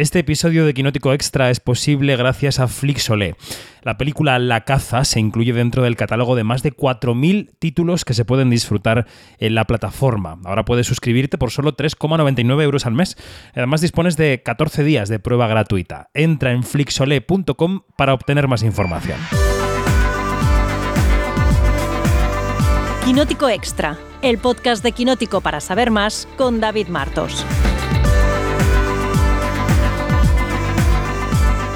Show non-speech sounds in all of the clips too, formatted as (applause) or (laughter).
Este episodio de Quinótico Extra es posible gracias a Flixolé. La película La caza se incluye dentro del catálogo de más de 4.000 títulos que se pueden disfrutar en la plataforma. Ahora puedes suscribirte por solo 3,99 euros al mes. Además dispones de 14 días de prueba gratuita. Entra en flixolé.com para obtener más información. Quinótico Extra, el podcast de Quinótico para saber más con David Martos.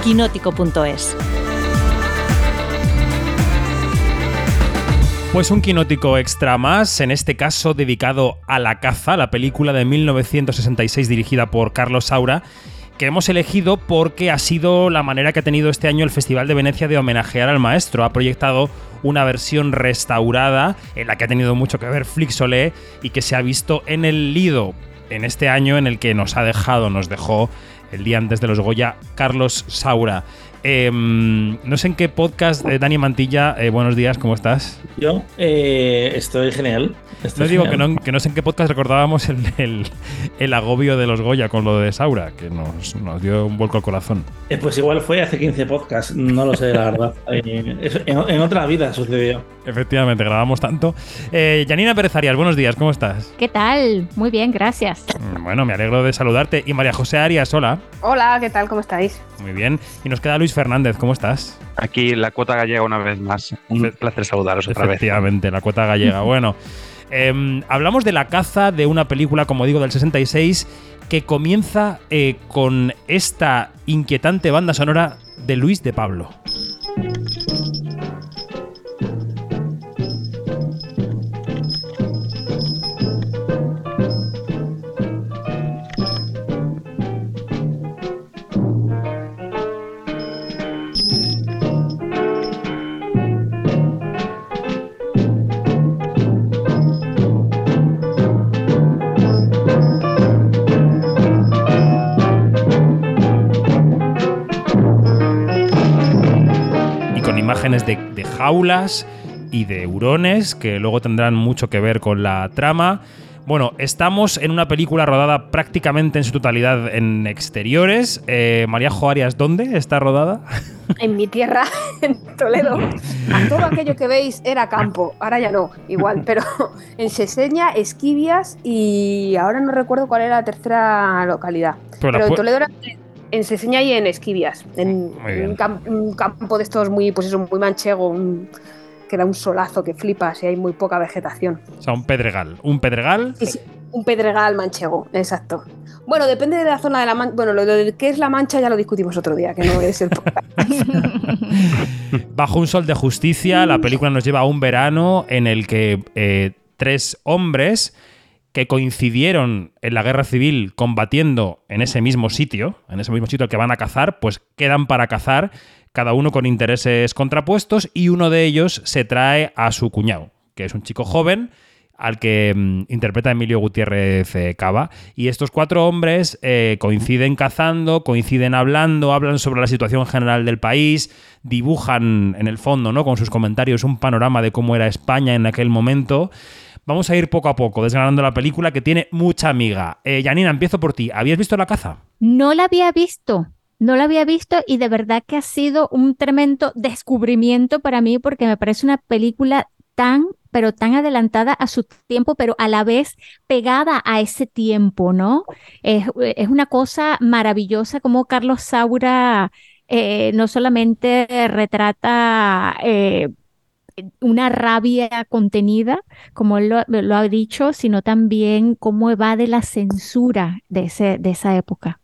quinótico.es. Pues un quinótico extra más, en este caso dedicado a La caza, la película de 1966 dirigida por Carlos Saura, que hemos elegido porque ha sido la manera que ha tenido este año el Festival de Venecia de homenajear al maestro. Ha proyectado una versión restaurada en la que ha tenido mucho que ver Flixolé y que se ha visto en el Lido en este año en el que nos ha dejado, nos dejó el día antes de los Goya, Carlos Saura. Em, no sé en qué podcast, eh, Dani Mantilla, eh, buenos días, ¿cómo estás? Yo eh, estoy genial. no digo que no, que no, sé en qué podcast recordábamos el, el, agobio de los Goya con lo de Saura, que nos, nos dio un vuelco al corazón. pues igual fue hace 15 podcasts, no lo sé, la verdad. (laughs) en, otra vida sucedió. Efectivamente, grabamos tanto. Janina Pérez Arias, buenos días, ¿cómo estás? ¿Qué tal? Muy bien, gracias. Mm, bueno, me alegro de saludarte. Y María José Arias, hola. Hola, ¿qué tal? ¿Cómo estáis? Muy bien. Y nos queda Luis Fernández, ¿cómo estás? Aquí la cuota gallega una vez más. Un placer saludaros otra vez. Efectivamente, la cuota gallega. (laughs) bueno, em, hablamos de la caza de una película, como digo, del 66 que comienza eh, con esta inquietante banda sonora de Luis de Pablo. De, jaulas y de hurones que luego tendrán mucho que ver con la trama. Bueno, estamos en una película rodada prácticamente en su totalidad en exteriores. Eh, María Joarias, ¿dónde está rodada? (laughs) En mi tierra, (laughs) en Toledo. todo aquello que veis era campo, ahora ya no, igual, pero (laughs) en Seseña, Esquivias y ahora no recuerdo cuál era la tercera localidad. Pero, en Toledo era en Seseña y en Esquivias, en un, campo de estos muy, pues eso, muy manchego, que da un solazo que flipas y hay muy poca vegetación. O sea, un pedregal. ¿Un pedregal? Sí, un pedregal manchego, exacto. Bueno, depende de la zona de la mancha. Bueno, lo de qué es la mancha ya lo discutimos otro día, que no es el (laughs) Bajo un sol de justicia, la película nos lleva a un verano en el que eh, tres hombres que coincidieron en la guerra civil combatiendo en ese mismo sitio, en ese mismo sitio al que van a cazar, pues quedan para cazar, cada uno con intereses contrapuestos, y uno de ellos se trae a su cuñado, que es un chico joven al que mm, interpreta Emilio Gutiérrez eh, Cava. Y estos cuatro hombres eh, coinciden cazando, coinciden hablando, hablan sobre la situación general del país, dibujan en el fondo, ¿no? Con sus comentarios un panorama de cómo era España en aquel momento. Vamos a ir poco a poco desgranando la película que tiene mucha amiga. Eh, Janina, empiezo por ti. ¿Habías visto La caza? No la había visto. No la había visto y de verdad que ha sido un tremendo descubrimiento para mí porque me parece una película tan pero tan adelantada a su tiempo, pero a la vez pegada a ese tiempo, ¿no? Es, una cosa maravillosa como Carlos Saura eh, no solamente retrata eh, una rabia contenida, como él lo, ha dicho, sino también cómo evade la censura de, ese, de esa época.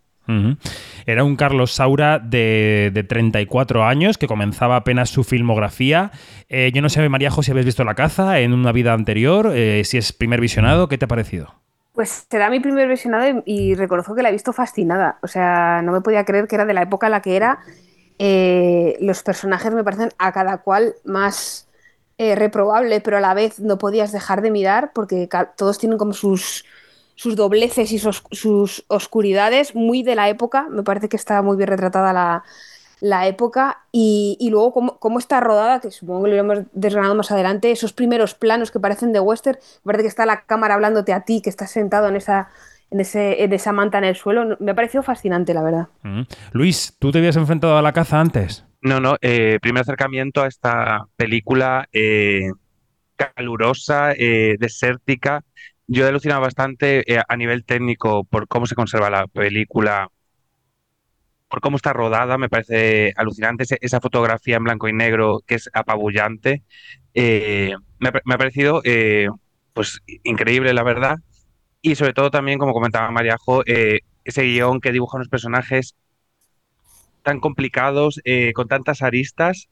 Era un Carlos Saura de, de, 34 años que comenzaba apenas su filmografía. Eh, yo no sé, María José, si habéis visto La caza en una vida anterior, eh, si es primer visionado, ¿qué te ha parecido? Pues será mi primer visionado y, reconozco que la he visto fascinada. O sea, no me podía creer que era de la época en la que era. Eh, los personajes me parecen a cada cual más eh, reprobable, pero a la vez no podías dejar de mirar porque todos tienen como sus, sus dobleces y sus, oscuridades muy de la época. Me parece que está muy bien retratada la, época y, luego cómo, está rodada, que supongo que lo iremos desgranando más adelante, esos primeros planos que parecen de western, me parece que está la cámara hablándote a ti, que estás sentado en esa, en, ese, en esa manta en el suelo. Me ha parecido fascinante, la verdad. Mm. Luis, ¿tú te habías enfrentado a la caza antes? No, no, eh, primer acercamiento a esta película eh, calurosa, eh, desértica. Yo he alucinado bastante eh, a nivel técnico por cómo se conserva la película, por cómo está rodada, me parece alucinante. Esa fotografía en blanco y negro que es apabullante. eh, me, ha, parecido pues increíble, la verdad. Y sobre todo también, como comentaba Mariajo, ese guion que dibuja unos personajes tan complicados, eh, con tantas aristas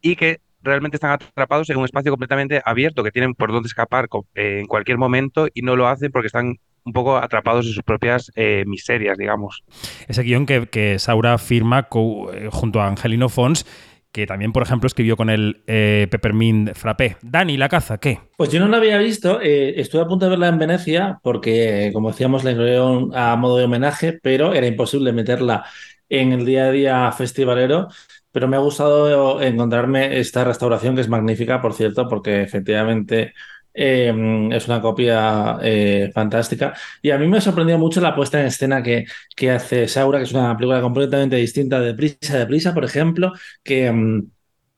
y que realmente están atrapados en un espacio completamente abierto, que tienen por dónde escapar eh, en cualquier momento y no lo hacen porque están un poco atrapados en sus propias eh, miserias, digamos. Ese guion que, que Saura firma co- eh, junto a Angelino Fons, que también, por ejemplo, escribió con el eh, Peppermint Frappé. Dani, ¿la caza qué? Pues yo no la había visto, eh, estuve a punto de verla en Venecia porque, como decíamos, la incluyeron a modo de homenaje, pero era imposible meterla en el día a día festivalero. Pero me ha gustado encontrarme esta restauración que es magnífica, por cierto, porque efectivamente eh, es una copia eh, fantástica. Y a mí me sorprendió mucho la puesta en escena que, que hace Saura, que es una película completamente distinta de Prisa de Prisa, por ejemplo, que... mm,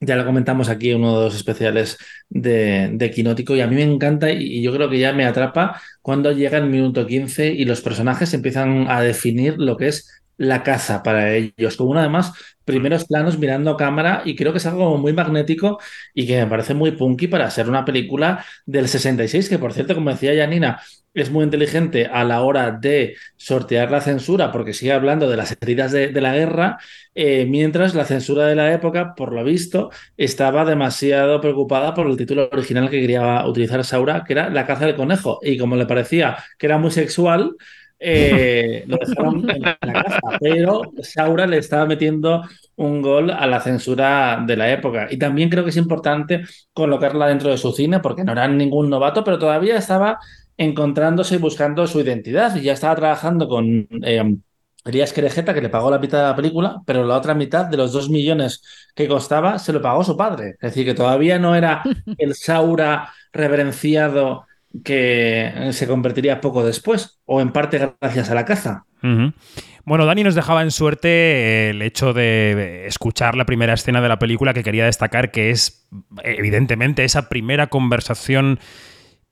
ya lo comentamos aquí en uno de los especiales de, de Quinótico y a mí me encanta y, y yo creo que ya me atrapa cuando llega el minuto 15 y los personajes empiezan a definir lo que es la caza para ellos, con uno además primeros planos mirando cámara y creo que es algo muy magnético y que me parece muy punky para ser una película del 66, que por cierto, como decía Janina, es muy inteligente a la hora de sortear la censura porque sigue hablando de las heridas de, de la guerra, eh, mientras la censura de la época, por lo visto, estaba demasiado preocupada por el título original que quería utilizar Saura, que era La caza del conejo. Y como le parecía que era muy sexual, eh, lo dejaron en la caza. Pero Saura le estaba metiendo un gol a la censura de la época. Y también creo que es importante colocarla dentro de su cine, porque no era ningún novato, pero todavía estaba encontrándose y buscando su identidad. Y ya estaba trabajando con. Eh, Elías Querejeta, que le pagó la mitad de la película, pero la otra mitad de los dos millones que costaba se lo pagó su padre. Es decir, que todavía no era el Saura reverenciado que se convertiría poco después, o en parte gracias a la caza. Bueno, Dani nos dejaba en suerte el hecho de escuchar la primera escena de la película que quería destacar, que es evidentemente esa primera conversación.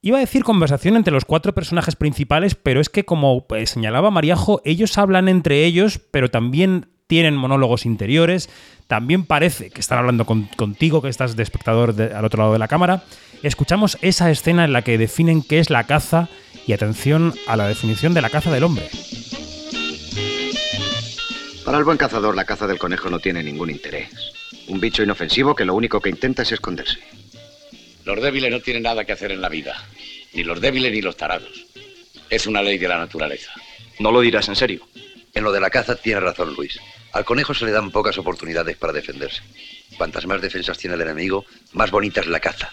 Iba a decir conversación entre los cuatro personajes principales, pero es que como eh, señalaba Mariajo, ellos hablan entre ellos, pero también tienen monólogos interiores. También parece que están hablando con- contigo, que estás de espectador al otro lado de la cámara. Escuchamos esa escena en la que definen qué es la caza y atención a la definición de la caza del hombre. Para el buen cazador, la caza del conejo no tiene ningún interés. Un bicho inofensivo que lo único que intenta es esconderse. Los débiles no tienen nada que hacer en la vida. Ni los débiles ni los tarados. Es una ley de la naturaleza. No lo dirás en serio. En lo de la caza tiene razón Luis. Al conejo se le dan pocas oportunidades para defenderse. Cuantas más defensas tiene el enemigo, más bonita es la caza.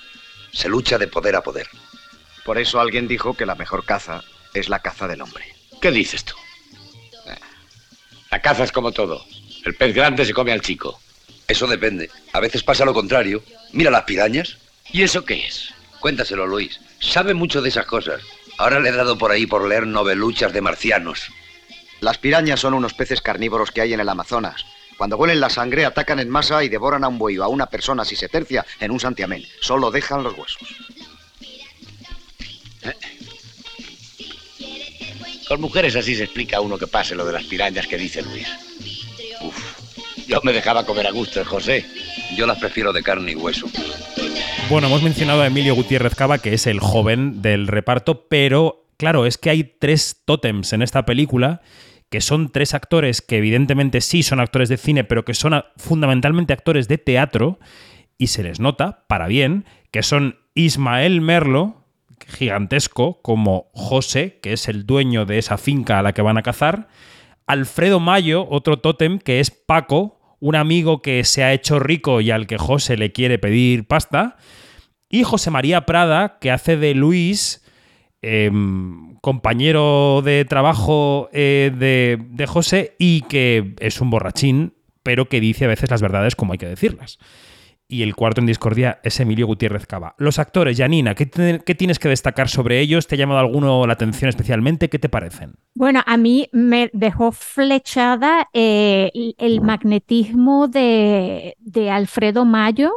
Se lucha de poder a poder. Por eso alguien dijo que la mejor caza es la caza del hombre. ¿Qué dices tú? La caza es como todo. El pez grande se come al chico. Eso depende. A veces pasa lo contrario. Mira las pirañas. ¿Y eso qué es? Cuéntaselo, Luis. Sabe mucho de esas cosas. Ahora le he dado por ahí por leer noveluchas de marcianos. Las pirañas son unos peces carnívoros que hay en el Amazonas. Cuando huelen la sangre, atacan en masa y devoran a un buey o a una persona si se tercia en un santiamén. Solo dejan los huesos. Con mujeres así se explica a uno que pase lo de las pirañas que dice Luis. Uf. Yo me dejaba comer a gusto, ¿eh, José. Yo las prefiero de carne y hueso. Bueno, hemos mencionado a Emilio Gutiérrez Cava, que es el joven del reparto, pero claro, es que hay tres tótems en esta película, que son tres actores que evidentemente sí son actores de cine, pero que son fundamentalmente actores de teatro, y se les nota, para bien, que son Ismael Merlo, gigantesco, como José, que es el dueño de esa finca a la que van a cazar, Alfredo Mayo, otro tótem, que es Paco, un amigo que se ha hecho rico y al que José le quiere pedir pasta, y José María Prada, que hace de Luis, em, compañero de trabajo eh, de, de José, y que es un borrachín, pero que dice a veces las verdades como hay que decirlas. y el cuarto en discordia es Emilio Gutiérrez Cava. Los actores, Janina, ¿qué, te- qué tienes que destacar sobre ellos? ¿Te ha llamado alguno la atención especialmente? ¿Qué te parecen? Bueno, a mí me dejó flechada eh, el- el magnetismo de, de Alfredo Mayo,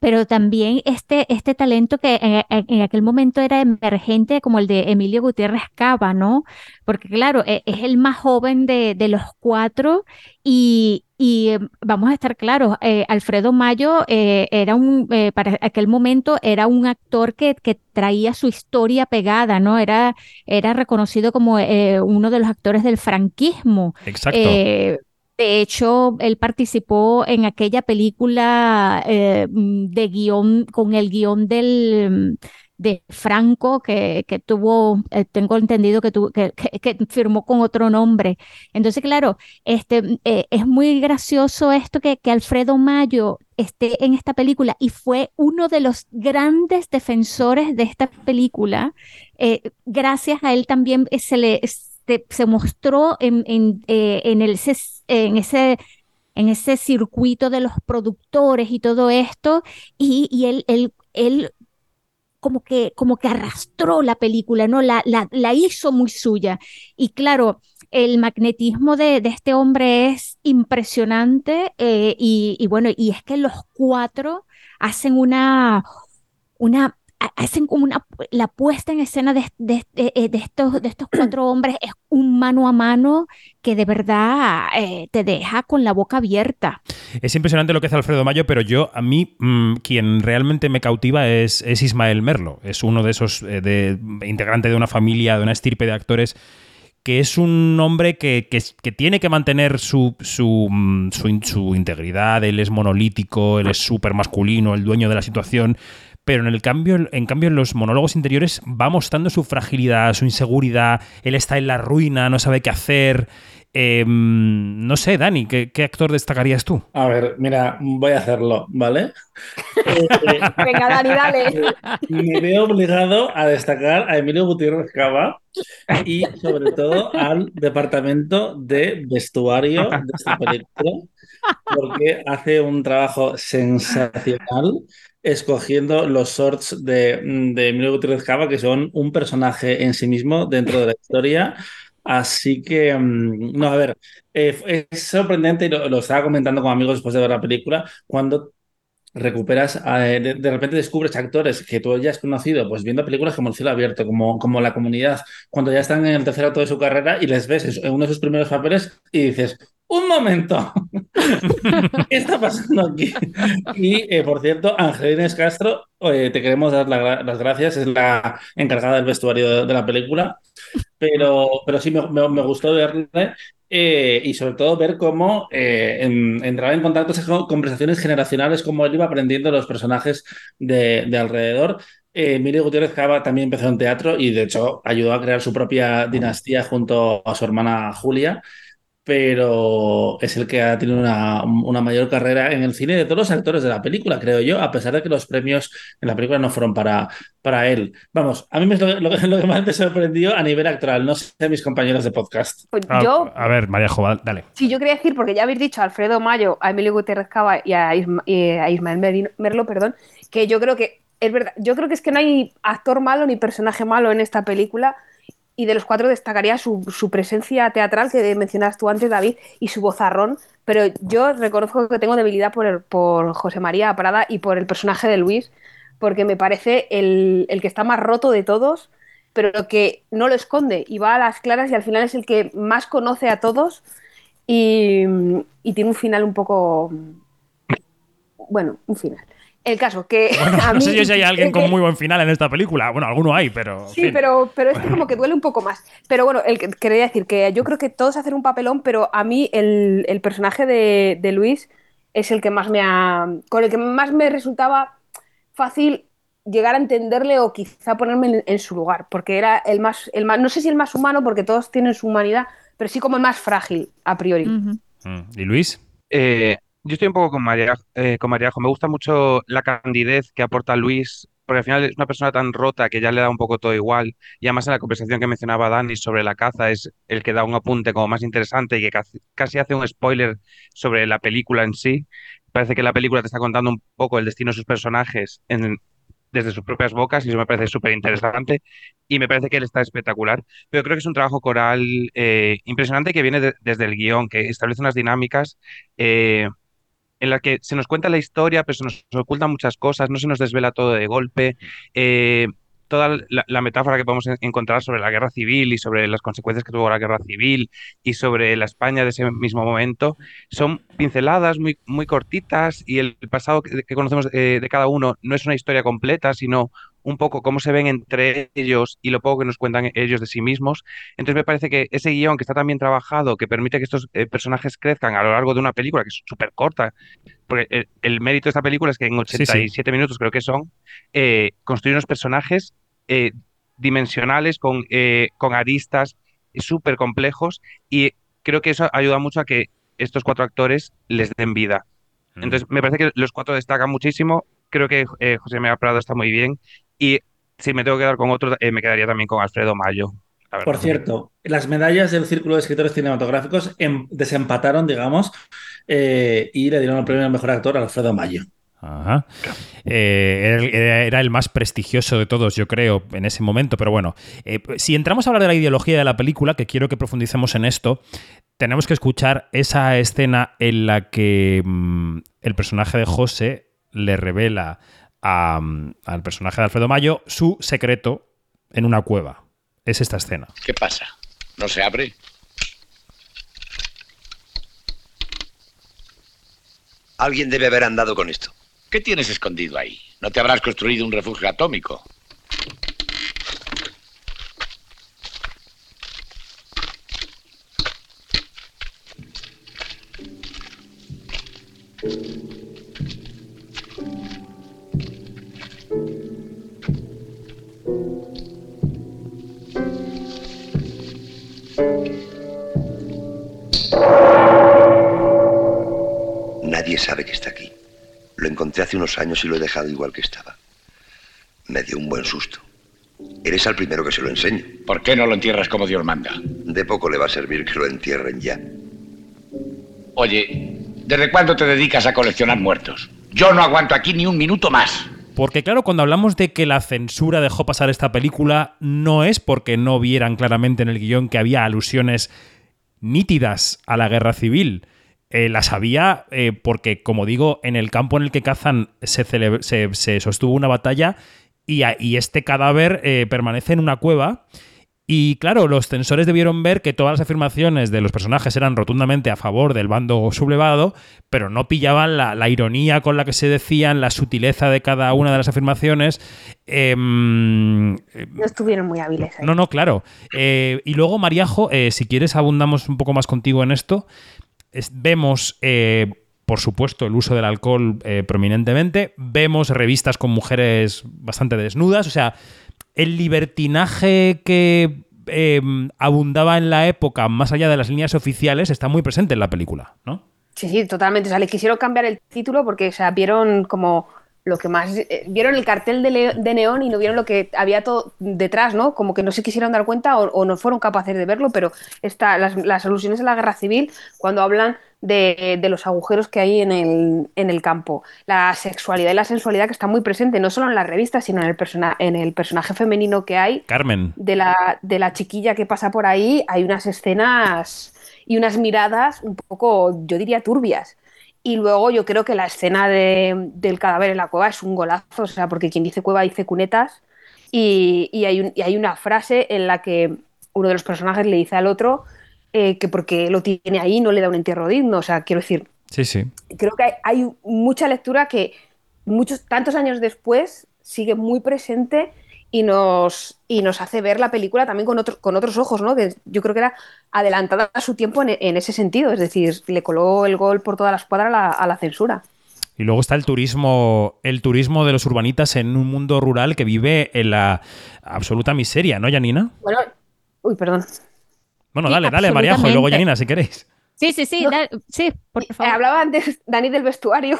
pero también este, este talento que en, aquel momento era emergente como el de Emilio Gutiérrez Cava, ¿no? Porque claro, e- es el más joven de, de los cuatro y, y, eh, vamos a estar claros, eh, Alfredo Mayo eh, era un, eh, para aquel momento era un actor que, que traía su historia pegada, ¿no? Era era reconocido como uno de los actores del franquismo. Exacto. De hecho, él participó en aquella película eh, mm, de guion, con el guion del, de Franco, que, que tuvo, eh, tengo entendido que, tuvo- que, que- firmó con otro nombre. Entonces, claro, este, mm, eh, es muy gracioso esto que, que Alfredo Mayo esté en esta película y fue uno de los grandes defensores de esta película gracias a él también se le se, mostró en, eh, en ese en ese circuito de los productores y todo esto, y, él, él, él como que, como que arrastró la película, ¿no? La, la, hizo muy suya. Y claro, el magnetismo de, este hombre es impresionante, eh, y, y bueno, y es que los cuatro hacen una, una, hacen como una, la puesta en escena de, de- de- eh, de estos, de estos cuatro (clears throat) hombres es un mano a mano que de verdad eh, te deja con la boca abierta. Es impresionante lo que hace Alfredo Mayo, pero yo, a mí, mm, quien realmente me cautiva es, es Ismael Merlo. Es uno de esos, eh, de, integrante de una familia, de una estirpe de actores, que es un hombre que, que- que tiene que mantener su, su, mm, su su integridad. Él es monolítico, él es súper masculino, el dueño de la situación. Pero en el cambio, en cambio, en los monólogos interiores va mostrando su fragilidad, su inseguridad. Él está en la ruina, no sabe qué hacer. Eh, no sé, Dani, ¿qué, qué actor destacarías tú? A ver, mira, voy a hacerlo, ¿vale? Eh, (laughs) eh, Venga, Dani, dale. me veo obligado a destacar a Emilio Gutiérrez Cava y sobre todo al departamento de vestuario de esta película, porque hace un trabajo sensacional escogiendo los shorts de, de Emilio Gutiérrez Cava, que son un personaje en sí mismo dentro de la historia. Así que, mm, no, a ver, eh, es sorprendente, y lo, lo estaba comentando con amigos después de ver la película, cuando recuperas, eh, de, repente descubres actores que tú ya has conocido, pues viendo películas como El cielo abierto, como, como La comunidad, cuando ya están en el tercer acto de su carrera y les ves en uno de sus primeros papeles y dices, un momento, (laughs) ¿qué está pasando aquí? Y, eh, por cierto, Angelines Castro, eh, te queremos dar las gracias, es la encargada del vestuario de, la película, pero, pero sí me, me- gustó verle eh, y sobre todo ver cómo eh, en- entraba en contacto con conversaciones generacionales, cómo él iba aprendiendo los personajes de, de alrededor. Eh, Gutiérrez Cava también empezó en teatro y de hecho ayudó a crear su propia dinastía junto a su hermana Julia, pero es el que ha tenido una, una mayor carrera en el cine de todos los actores de la película, creo yo, a pesar de que los premios en la película no fueron para, para él. Vamos, a mí me es lo, lo- lo que más me sorprendió a nivel actoral, no sé mis compañeros de podcast. Pues A, yo, a ver, María Joval, dale. sí, yo quería decir, porque ya habéis dicho a Alfredo Mayo, a Emilio Gutiérrez Cava y a, Isma- y a Ismael Merino- Merlo, perdón, que yo creo que es verdad, yo creo que es que no hay actor malo ni personaje malo en esta película. Y de los cuatro destacaría su, presencia teatral que mencionabas tú antes, David, y su vozarrón. Pero yo reconozco que tengo debilidad por, el- por José María Prada y por el personaje de Luis, porque me parece el, que está más roto de todos, pero que no lo esconde y va a las claras y al final es el que más conoce a todos y tiene un final un poco... Bueno, un final. El caso que... Bueno, (laughs) a no sé yo si hay alguien con muy buen final en esta película. Bueno, alguno hay, pero. Sí, fin. pero, pero este como que duele un poco más. Pero bueno, el, que- quería decir que yo creo que todos hacen un papelón, pero a mí el, el personaje de, de Luis es el que más me ha. con el que más me resultaba fácil llegar a entenderle o quizá ponerme en, en su lugar, porque era el más, el más, no sé si el más humano, porque todos tienen su humanidad, pero sí como el más frágil a priori. Mm. ¿Y Luis? Eh, yo estoy un poco con María, eh, con Mariajo. Me gusta mucho la candidez que aporta Luis porque al final es una persona tan rota que ya le da un poco todo igual. Y además en la conversación que mencionaba Dani sobre la caza es el que da un apunte como más interesante y que casi, hace un spoiler sobre la película en sí. Parece que la película te está contando un poco el destino de sus personajes desde sus propias bocas y eso me parece súper interesante y me parece que él está espectacular. Pero creo que es un trabajo coral eh, impresionante que viene de- desde el guion, que establece unas dinámicas eh, en las que se nos cuenta la historia, pero se nos ocultan muchas cosas, no se nos desvela todo de golpe. Eh, toda la, la metáfora que podemos en- encontrar sobre la guerra civil y sobre las consecuencias que tuvo la guerra civil y sobre la España de ese mismo momento son pinceladas muy, muy cortitas y el pasado que, que conocemos eh, de cada uno no es una historia completa, sino un poco cómo se ven entre ellos y lo poco que nos cuentan ellos de sí mismos. Entonces me parece que ese guion que está tan bien trabajado, que permite que estos eh, personajes crezcan a lo largo de una película que es súper corta, porque el, el mérito de esta película es que en Sí, sí. 87 minutos creo que son, eh, construye unos personajes eh, dimensionales con, eh, con aristas súper complejos y creo que eso ayuda mucho a que estos cuatro actores les den vida. Mm. Entonces, me parece que los cuatro destacan muchísimo. Creo que eh, José María Prado está muy bien. Y si me tengo que quedar con otro, eh, me quedaría también con Alfredo Mayo. Por cierto, las medallas del Círculo de Escritores Cinematográficos em- desempataron, digamos, eh, y le dieron el premio al mejor actor a Alfredo Mayo. Ajá. Eh, era, el- era- era el más prestigioso de todos, yo creo, en ese momento. Pero bueno, eh, si entramos a hablar de la ideología de la película, que quiero que profundicemos en esto, tenemos que escuchar esa escena en la que mm, el personaje de José le revela a, al personaje de Alfredo Mayo su secreto en una cueva. Es esta escena. ¿Qué pasa? ¿No se abre? Alguien debe haber andado con esto. ¿Qué tienes escondido ahí? ¿No te habrás construido un refugio atómico? Nadie sabe que está aquí. Lo encontré hace unos años y lo he dejado igual que estaba. Me dio un buen susto. Eres al primero que se lo enseño. ¿Por qué no lo entierras como Dios manda? De poco le va a servir que lo entierren ya. Oye, ¿desde cuándo te dedicas a coleccionar muertos? Yo no aguanto aquí ni un minuto más. Porque claro, cuando hablamos de que la censura dejó pasar esta película, no es porque no vieran claramente en el guion que había alusiones nítidas a la guerra civil. Eh, las había eh, porque, como digo, en el campo en el que cazan se, se- sostuvo una batalla y este cadáver eh, permanece en una cueva. Y claro, los censores debieron ver que todas las afirmaciones de los personajes eran rotundamente a favor del bando sublevado, pero no pillaban la, la ironía con la que se decían, la sutileza de cada una de las afirmaciones. Em, No estuvieron muy hábiles ahí. no, no, claro. Eh, y luego, Mariajo, eh, si quieres, abundamos un poco más contigo en esto. Es- vemos, eh, por supuesto, el uso del alcohol eh, prominentemente. Vemos revistas con mujeres bastante desnudas. O sea, el libertinaje que eh, abundaba en la época, más allá de las líneas oficiales, está muy presente en la película, ¿no? Sí, sí, totalmente. O sea, le quisieron cambiar el título porque, o sea, vieron como lo que más. eh, vieron el cartel de, de neón y no vieron lo que había todo detrás, ¿no? Como que no se quisieron dar cuenta o, o no fueron capaces de verlo, pero las, las alusiones a la guerra civil, cuando hablan de, de los agujeros que hay en el, en el campo, la sexualidad y la sensualidad que está muy presente, no solo en las revistas, sino en el, persona, en el personaje femenino que hay, Carmen. de la, de la chiquilla que pasa por ahí, hay unas escenas y unas miradas un poco, yo diría, turbias. Y luego yo creo que la escena de- del cadáver en la cueva es un golazo, o sea, porque quien dice cueva dice cunetas. Y, y hay un- y hay una frase en la que uno de los personajes le dice al otro eh, que porque lo tiene ahí no le da un entierro digno. O sea, quiero decir, Sí, sí. creo que hay, hay mucha lectura que muchos tantos años después sigue muy presente y nos, y nos hace ver la película también con, otro- con otros ojos, ¿no? Que yo creo que era adelantada a su tiempo en, en ese sentido, es decir, le coló el gol por toda la escuadra a la, a la censura. Y luego está el turismo, el turismo de los urbanitas en un mundo rural que vive en la absoluta miseria, ¿no, Janina? Bueno, uy, perdón. Bueno, Sí, dale, dale, Mariajo, y luego. Janina, si queréis. Sí, sí, sí, No. da- sí, por Eh, favor. hablaba antes Dani del vestuario.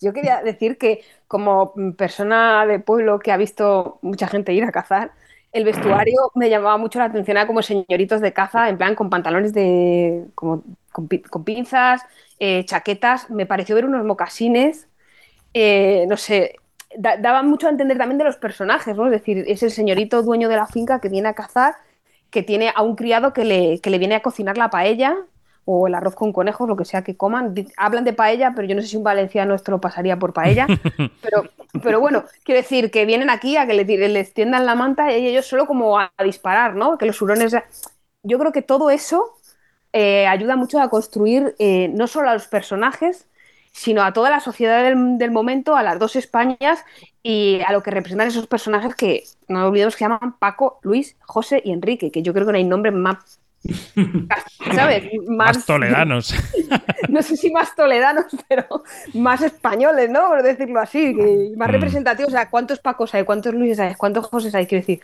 Yo quería decir que como persona de pueblo que ha visto mucha gente ir a cazar, el vestuario me llamaba mucho la atención, era como señoritos de caza, en plan con pantalones de como con, pinzas, eh, chaquetas, me pareció ver unos mocasines, eh, no sé, daban mucho a entender también de los personajes, ¿no? Es decir, es el señorito dueño de la finca que viene a cazar, que tiene a un criado que le, que le viene a cocinar la paella o el arroz con conejos, lo que sea que coman. Hablan de paella, pero yo no sé si un valenciano esto lo pasaría por paella. (laughs) pero, pero bueno, quiero decir que vienen aquí a que les, tiendan la manta y ellos solo como a, disparar, ¿no? Que los hurones... Yo creo que todo eso eh, ayuda mucho a construir eh, no solo a los personajes, sino a toda la sociedad del, momento, a las dos Españas y a lo que representan esos personajes que no olvidemos que llaman Paco, Luis, José y Enrique, que yo creo que no hay nombre más (laughs) ¿Sabes? Más, toledanos. (laughs) No sé si más toledanos, pero más españoles, ¿no? Por decirlo así, más mm. representativos. O sea, ¿cuántos Pacos hay? ¿Cuántos Luises hay? ¿Cuántos José hay? Quiero decir,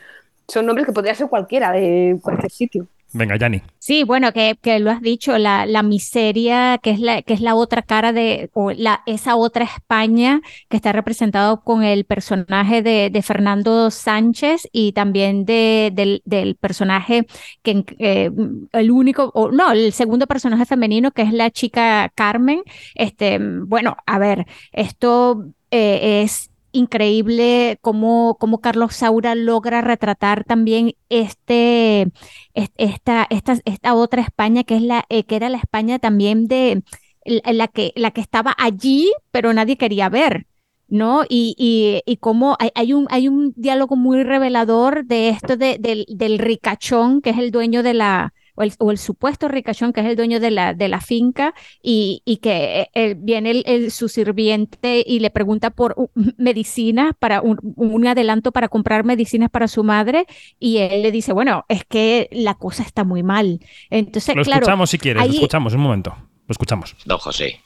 son nombres que podría ser cualquiera de cualquier sitio. Venga, Yanni. Sí, bueno, que, lo has dicho, la, miseria, que es la, que es la otra cara de, o la, esa otra España que está representado con el personaje de, Fernando Sánchez y también de, del, del, personaje que eh, el único, o no, el segundo personaje femenino que es la chica Carmen. Este, bueno, a ver, esto eh, es increíble cómo, cómo, Carlos Saura logra retratar también este, esta, esta, esta otra España que, es la, eh, que era la España también de la que, la que estaba allí, pero nadie quería ver. ¿no? Y, y, y cómo hay, un, hay un diálogo muy revelador de esto de, del, del ricachón, que es el dueño de la, o el, supuesto ricachón que es el dueño de la, de la finca y, que eh, viene el, su sirviente y le pregunta por (laughs) medicinas para un, adelanto para comprar medicinas para su madre y él le dice, bueno, es que la cosa está muy mal. Entonces, lo escuchamos si quieres, lo escuchamos un momento. Lo escuchamos. Don José.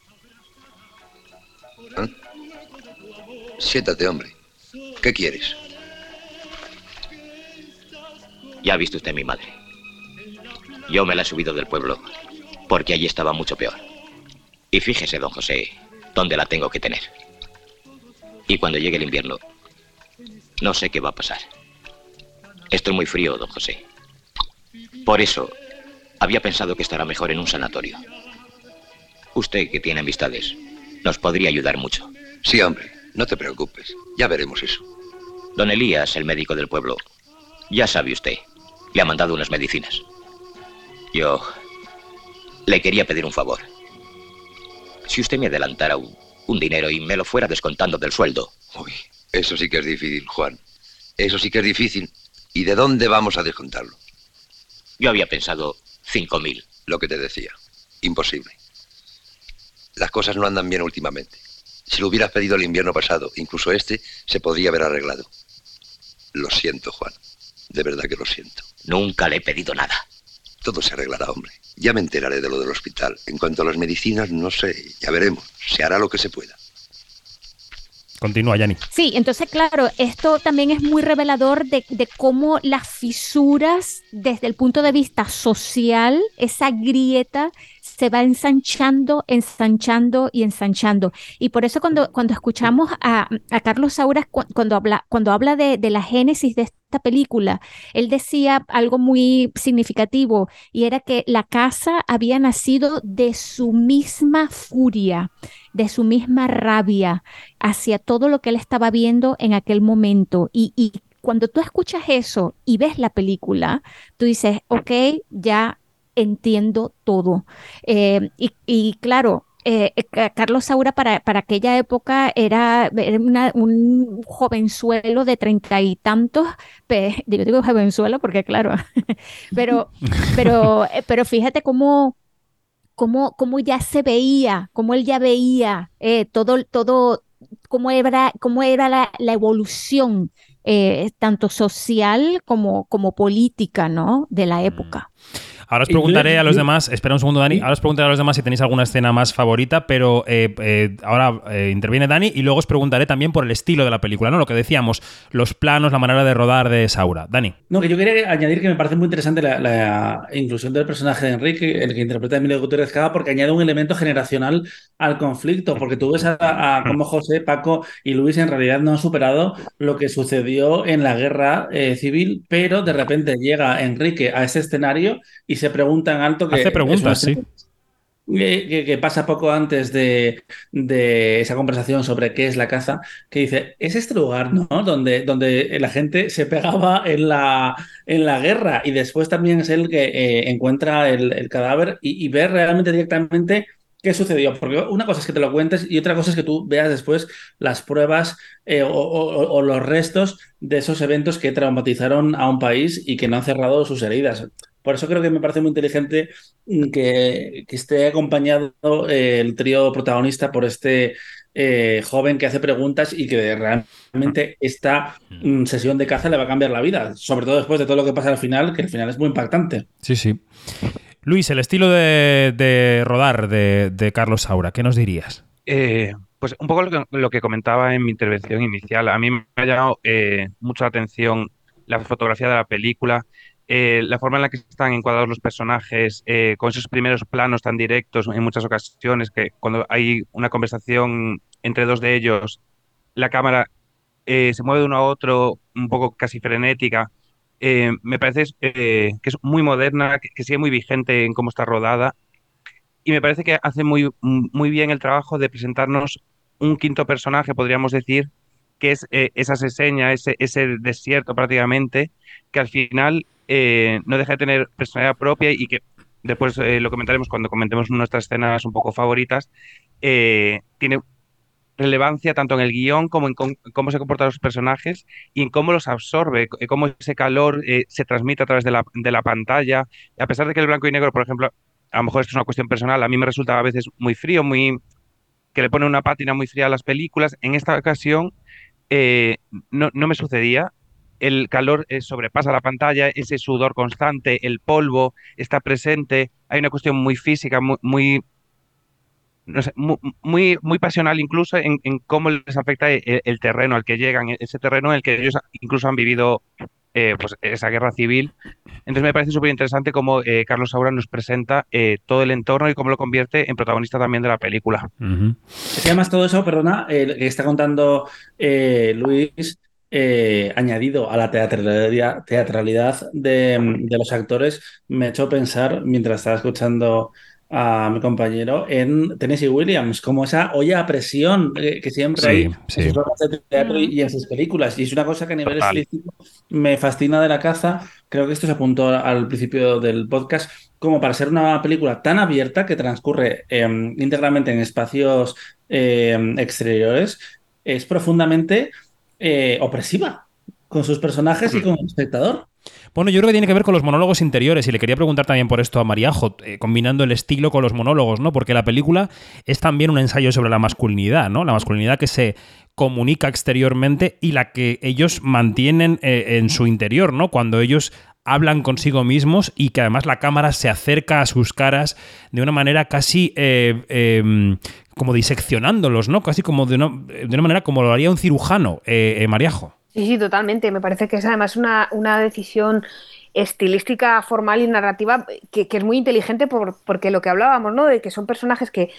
¿Eh? Siéntate, hombre. ¿Qué quieres? Ya ha visto usted a mi madre. Yo me la he subido del pueblo, porque allí estaba mucho peor. Y fíjese, don José, dónde la tengo que tener. Y cuando llegue el invierno, no sé qué va a pasar. Esto es muy frío, don José. Por eso, había pensado que estará mejor en un sanatorio. Usted, que tiene amistades, nos podría ayudar mucho. Sí, hombre, no te preocupes. Ya veremos eso. Don Elías, el médico del pueblo, ya sabe usted, le ha mandado unas medicinas. Yo le quería pedir un favor. Si usted me adelantara un, dinero y me lo fuera descontando del sueldo. Uy, eso sí que es difícil, Juan. Eso sí que es difícil. ¿Y de dónde vamos a descontarlo? Yo había pensado cinco mil. Lo que te decía. Imposible. Las cosas no andan bien últimamente. Si lo hubieras pedido el invierno pasado, incluso este, se podría haber arreglado. Lo siento, Juan. De verdad que lo siento. Nunca le he pedido nada. Todo se arreglará, hombre. Ya me enteraré de lo del hospital. En cuanto a las medicinas, no sé, ya veremos. Se hará lo que se pueda. Continúa, Yanni. Sí, entonces, claro, esto también es muy revelador de, de, cómo las fisuras, desde el punto de vista social, esa grieta se va ensanchando, ensanchando y ensanchando. Y por eso cuando, cuando escuchamos a, Carlos Sauras, cuando habla, cuando habla de, de la génesis de esta película, él decía algo muy significativo y era que la casa había nacido de su misma furia, de su misma rabia hacia todo lo que él estaba viendo en aquel momento. Y, y cuando tú escuchas eso y ves la película, tú dices, ok, ya entiendo todo. Eh, y, claro, eh, eh, Carlos Saura para, para, aquella época era, un jovenzuelo de treinta y tantos, yo digo jovenzuelo porque claro, (laughs) pero, pero, pero fíjate cómo, cómo, cómo ya se veía, cómo él ya veía todo, todo, cómo era, cómo era la, la evolución tanto social como, como política, ¿no? De la época. Ahora os preguntaré a los demás, espera un segundo, Dani. Ahora os preguntaré a los demás si tenéis alguna escena más favorita, pero eh, eh, ahora eh, interviene Dani y luego os preguntaré también por el estilo de la película, ¿no? Lo que decíamos, los planos, la manera de rodar de Saura. Dani. No, que yo quería añadir que me parece muy interesante la, la inclusión del personaje de Enrique, el que interpreta a Emilio Gutiérrez Cava, porque añade un elemento generacional al conflicto, porque tú ves a, a cómo José, Paco y Luis en realidad no han superado lo que sucedió en la guerra eh, civil, pero de repente llega Enrique a ese escenario y se pregunta en alto que... Hace preguntas, sí. que, que- que pasa poco antes de, de esa conversación sobre qué es la caza, que dice, es este lugar, ¿no? Donde, donde la gente se pegaba en la, en la guerra y después también es el que eh, encuentra el, el cadáver y, y ve realmente directamente qué sucedió. Porque una cosa es que te lo cuentes y otra cosa es que tú veas después las pruebas eh, o, o- o los restos de esos eventos que traumatizaron a un país y que no han cerrado sus heridas. Por eso creo que me parece muy inteligente mm, que, que esté acompañado eh, el trío protagonista por este eh, joven que hace preguntas y que realmente esta mm, sesión de caza le va a cambiar la vida, sobre todo después de todo lo que pasa al final, que el final es muy impactante. Sí, sí. Luis, el estilo de, rodar de, Carlos Saura, ¿qué nos dirías? Eh, pues un poco lo que, lo que comentaba en mi intervención inicial. A mí me ha llamado eh, mucho la atención la fotografía de la película, eh, la forma en la que están encuadrados los personajes, eh, con esos primeros planos tan directos en muchas ocasiones, que cuando hay una conversación entre dos de ellos, la cámara eh, se mueve de uno a otro, un poco casi frenética. Eh, me parece eh, que es muy moderna, que, que sigue muy vigente en cómo está rodada y me parece que hace muy, muy bien el trabajo de presentarnos un quinto personaje, podríamos decir, que es eh, esa seseña, ese, ese desierto prácticamente, que al final eh, no deja de tener personalidad propia y que después eh, lo comentaremos cuando comentemos nuestras escenas un poco favoritas, eh, tiene relevancia tanto en el guion como en cómo se comportan los personajes y en cómo los absorbe, c- cómo ese calor eh, se transmite a través de la, de la pantalla. A pesar de que el blanco y negro, por ejemplo, a lo mejor es una cuestión personal, a mí me resulta a veces muy frío, muy que le pone una pátina muy fría a las películas. En esta ocasión eh, no, no me sucedía. El calor eh, sobrepasa la pantalla, ese sudor constante, el polvo está presente. Hay una cuestión muy física, muy, no sé, mu- muy, muy pasional incluso en, en cómo les afecta el, el terreno al que llegan, ese terreno en el que ellos incluso han vivido eh, pues, esa guerra civil. Entonces me parece súper interesante cómo eh, Carlos Saura nos presenta eh, todo el entorno y cómo lo convierte en protagonista también de la película. Es que además todo eso, perdona, eh, que está contando eh, Luis, eh, añadido a la teatralidad, teatralidad de, de los actores, me ha hecho pensar, mientras estaba escuchando a mi compañero, en Tennessee Williams, como esa olla a presión que siempre Sí, hay sí. en sus obras de teatro y y en sus películas. Y es una cosa que a nivel Total. estilístico me fascina de la caza. Creo que esto se apuntó al principio del podcast, como para ser una película tan abierta que transcurre eh, íntegramente en espacios eh, exteriores, es profundamente eh, opresiva con sus personajes y con el espectador. Bueno, yo creo que tiene que ver con los monólogos interiores y le quería preguntar también por esto a Mariajo, eh, combinando el estilo con los monólogos, ¿no? Porque la película es también un ensayo sobre la masculinidad, ¿no? La masculinidad que se comunica exteriormente y la que ellos mantienen eh, en su interior, ¿no? Cuando ellos hablan consigo mismos y que además la cámara se acerca a sus caras de una manera casi eh, eh, como diseccionándolos, ¿no? Casi como de una, de una manera como lo haría un cirujano, eh, Mariajo. Sí, sí, totalmente. Me parece que es además una, una decisión estilística, formal y narrativa que, que es muy inteligente por- porque lo que hablábamos, ¿no? De que son personajes que,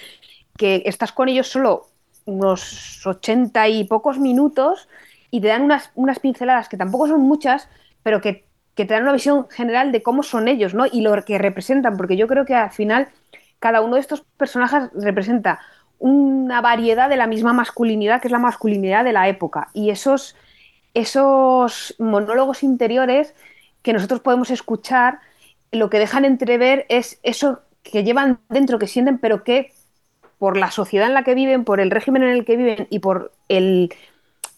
que estás con ellos solo unos ochenta y pocos minutos y te dan unas, unas pinceladas que tampoco son muchas, pero que, que te dan una visión general de cómo son ellos, ¿no? Y lo que representan, porque yo creo que al final cada uno de estos personajes representa una variedad de la misma masculinidad, que es la masculinidad de la época. Y esos, esos monólogos interiores que nosotros podemos escuchar, lo que dejan entrever es eso que llevan dentro, que sienten, pero que por la sociedad en la que viven, por el régimen en el que viven y por el,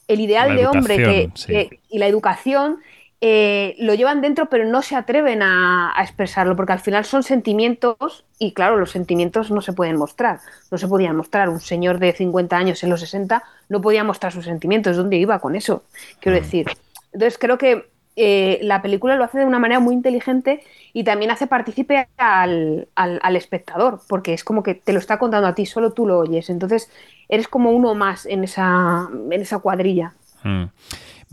el ideal La de hombre que, educación, sí. que- y la educación, eh, lo llevan dentro, pero no se atreven a, a expresarlo, porque al final son sentimientos, y claro, los sentimientos no se pueden mostrar, no se podían mostrar. Un señor de 50 años en los 60 no podía mostrar sus sentimientos, ¿dónde iba con eso? Quiero decir. Entonces creo que eh, la película lo hace de una manera muy inteligente y también hace partícipe al, al- al espectador, porque es como que te lo está contando a ti, solo tú lo oyes. Entonces eres como uno más en esa, en esa cuadrilla. Mm.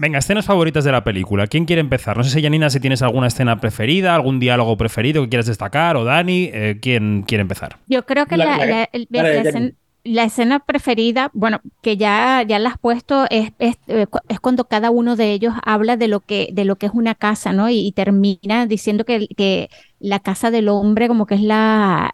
Venga, escenas favoritas de la película. ¿Quién quiere empezar? No sé si Janina, si tienes alguna escena preferida, algún diálogo preferido que quieras destacar, o Dani, eh, ¿quién quiere empezar? Yo creo que La- la, la- la- el- la la de escena, Jenny. la escena preferida, bueno, que ya, ya la has puesto, es, es, eh, es cuando cada uno de ellos habla de lo que, de lo que es una casa, ¿no? Y, y termina diciendo que, que la casa del hombre como que es la,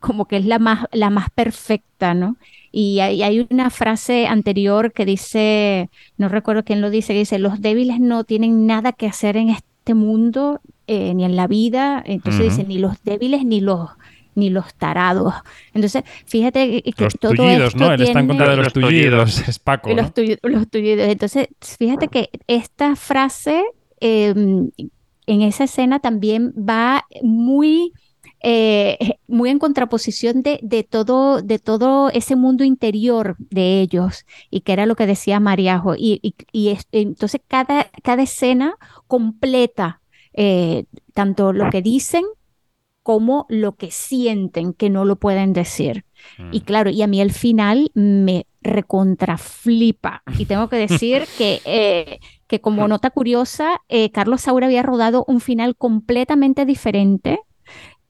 como que es la más, la más perfecta, ¿no? Y hay, hay una frase anterior que dice, no recuerdo quién lo dice, que dice, los débiles no tienen nada que hacer en este mundo, eh, ni en la vida. Entonces Ujú. dice, ni los débiles ni los, ni los tarados. Entonces, fíjate que, Los todo tullidos, esto ¿no? Él está en tiene- contra de los Los tullidos, tullidos. es Paco, los, ¿no? tulli- los tullidos. Entonces, fíjate que esta frase eh, en esa escena también va muy, eh, muy en contraposición de, de todo, de todo ese mundo interior de ellos, y que era lo que decía Mariajo. Y, y- y es- entonces cada, cada escena completa eh, tanto lo que dicen como lo que sienten que no lo pueden decir. Y Mm. claro, y a mí el final me recontraflipa. Y tengo que decir que, eh, que como nota curiosa, eh, Carlos Saura había rodado un final completamente diferente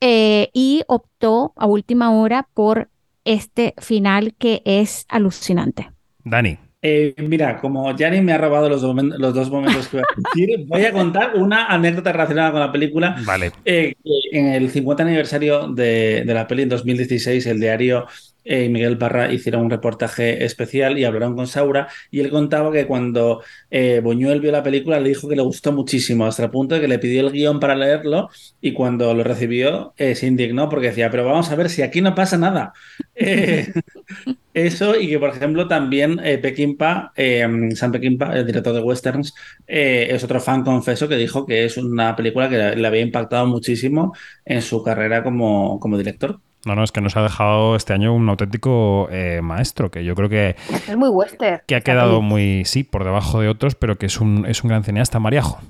eh, y optó a última hora por este final que es alucinante. Dani. Eh, mira, como Yanni me ha robado los, los dos momentos que voy a decir, (laughs) voy a contar una anécdota relacionada con la película. Vale. Eh, en el 50 aniversario de, de la peli en 2016, el diario eh, Miguel Parra hicieron un reportaje especial y hablaron con Saura y él contaba que cuando eh, Buñuel vio la película le dijo que le gustó muchísimo, hasta el punto de que le pidió el guion para leerlo y cuando lo recibió eh, se indignó porque decía, pero vamos a ver si aquí no pasa nada. Eh, (laughs) eso y que, por ejemplo, también eh, eh, Sam Peckinpah, el director de westerns, es otro fan, confeso, que dijo que es una película que le había impactado muchísimo en su carrera como, como director. No, no, es que nos ha dejado este año un auténtico eh, maestro, que yo creo que, Es muy western. que ha quedado muy, sí, por debajo de otros, pero que es un, es un gran cineasta, Mariajo.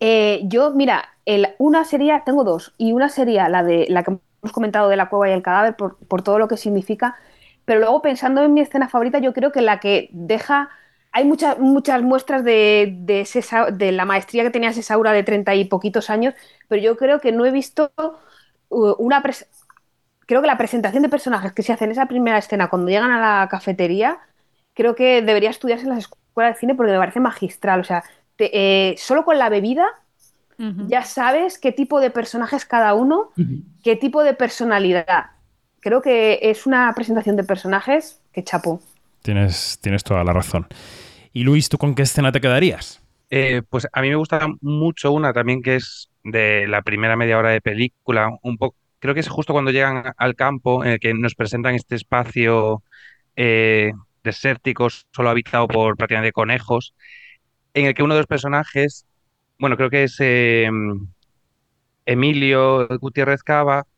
Eh, yo, mira, el- una sería, tengo dos, y una sería la de la que hemos comentado de la cueva y el cadáver por, por todo lo que significa, pero luego pensando en mi escena favorita, yo creo que la que deja, hay muchas muchas muestras de, de, de la maestría que tenía ese Saura de treinta y poquitos años, pero yo creo que no he visto uh, una creo que la presentación de personajes que se hace en esa primera escena cuando llegan a la cafetería, creo que debería estudiarse en las escuelas de cine porque me parece magistral, o sea, te- eh, solo con la bebida ya sabes qué tipo de personaje es cada uno, qué tipo de personalidad. Creo que es una presentación de personajes que chapo. Tienes, tienes toda la razón. Y Luis, ¿tú con qué escena te quedarías? Eh, pues a mí me gusta mucho una también que es de la primera media hora de película, un poco, creo que es justo cuando llegan al campo en el que nos presentan este espacio eh, desértico, solo habitado por prácticamente conejos, en el que uno de los personajes, bueno, creo que es eh, Emilio Gutiérrez Cava,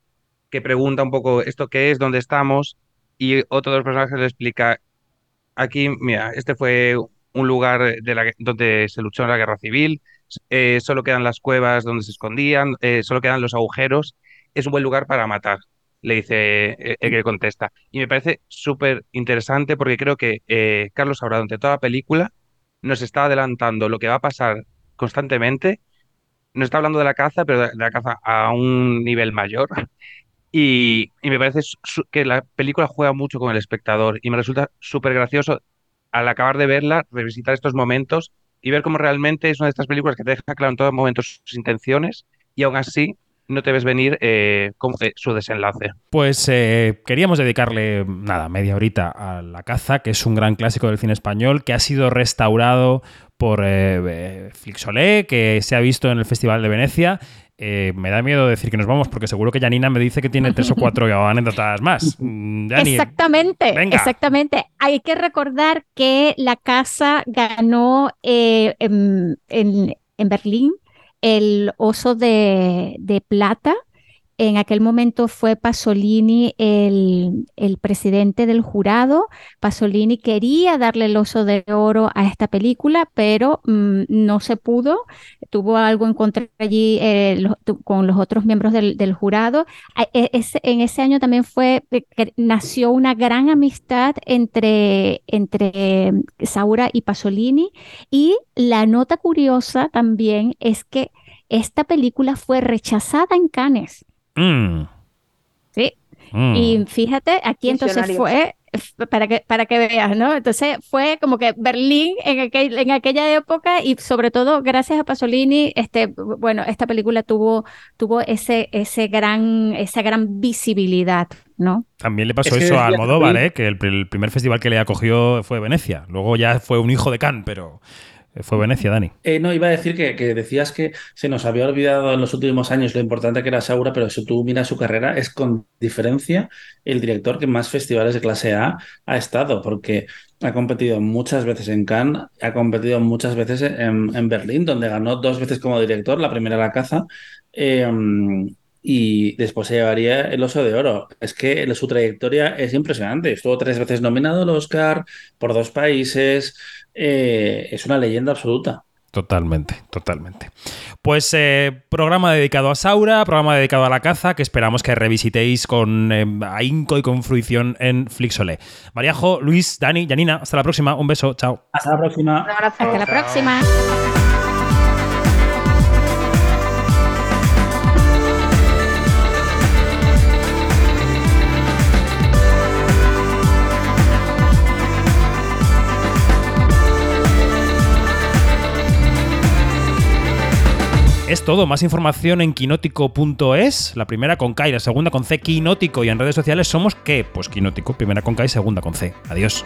que pregunta un poco esto qué es, dónde estamos, y otro de los personajes le explica, aquí, mira, este fue un lugar donde se luchó en la guerra civil, eh, solo quedan las cuevas donde se escondían, eh, solo quedan los agujeros, es un buen lugar para matar, le dice eh, el que contesta. Y me parece súper interesante porque creo que eh, Carlos Saura, durante toda la película, nos está adelantando lo que va a pasar constantemente. Nos está hablando de la caza, pero de la caza a un nivel mayor. Y, me parece que la película juega mucho con el espectador y me resulta súper gracioso al acabar de verla, revisitar estos momentos y ver cómo realmente es una de estas películas que deja claro en todo momento sus intenciones y aún así no te ves venir eh, cómo- eh, su desenlace. Pues eh, queríamos dedicarle, nada, media horita a La caza, que es un gran clásico del cine español, que ha sido restaurado por eh, eh, Flixolé, que se ha visto en el Festival de Venecia. Eh, me da miedo decir que nos vamos, porque seguro que Janina me dice que tiene tres o cuatro (laughs) anécdotas más. Mm, Exactamente, venga. exactamente. Hay que recordar que la casa ganó eh, en, en- en Berlín el oso de, de plata En aquel momento fue Pasolini el, presidente del jurado. Pasolini quería darle el oso de oro a esta película, pero mmm, no se pudo. Tuvo algo en contra allí eh, con los otros miembros del, jurado. E, en ese año también fue que nació una gran amistad entre, entre Saura y Pasolini. Y la nota curiosa también es que esta película fue rechazada en Cannes. Mm. Sí. Mm. Y fíjate, aquí entonces fue, para que, para que veas, ¿no? Entonces fue como que Berlín en, aquel, en aquella época y sobre todo gracias a Pasolini, este, bueno, esta película tuvo, tuvo ese, ese gran, esa gran visibilidad, ¿no? También le pasó es eso a Almodóvar, ¿eh? que el, el, primer festival que le acogió fue Venecia. Luego ya fue un hijo de Cannes, pero fue Venecia, Dani. Eh, no, iba a decir que, decías que se nos había olvidado en los últimos años lo importante que era Saura, pero si tú miras su carrera, es con diferencia el director que más festivales de clase A ha estado, porque ha competido muchas veces en Cannes, ha competido muchas veces en, Berlín, donde ganó dos veces como director, la primera la caza. Eh, y después se llevaría el oso de oro. Es que su trayectoria es impresionante. Estuvo tres veces nominado al Oscar por dos países. Eh, es una leyenda absoluta. Totalmente, totalmente. Pues eh, programa dedicado a Saura, programa dedicado a la caza, que esperamos que revisitéis con eh, ahínco y con fruición en Flixolé. Mariajo, Luis, Dani, Janina, hasta la próxima. Un beso, chao. Hasta la próxima. Un abrazo. Hasta la próxima. Todo, más información en quinótico.es, la primera con K la segunda con C, Quinótico, y en redes sociales somos ¿qué? Pues Quinótico, primera con K y segunda con C. Adiós.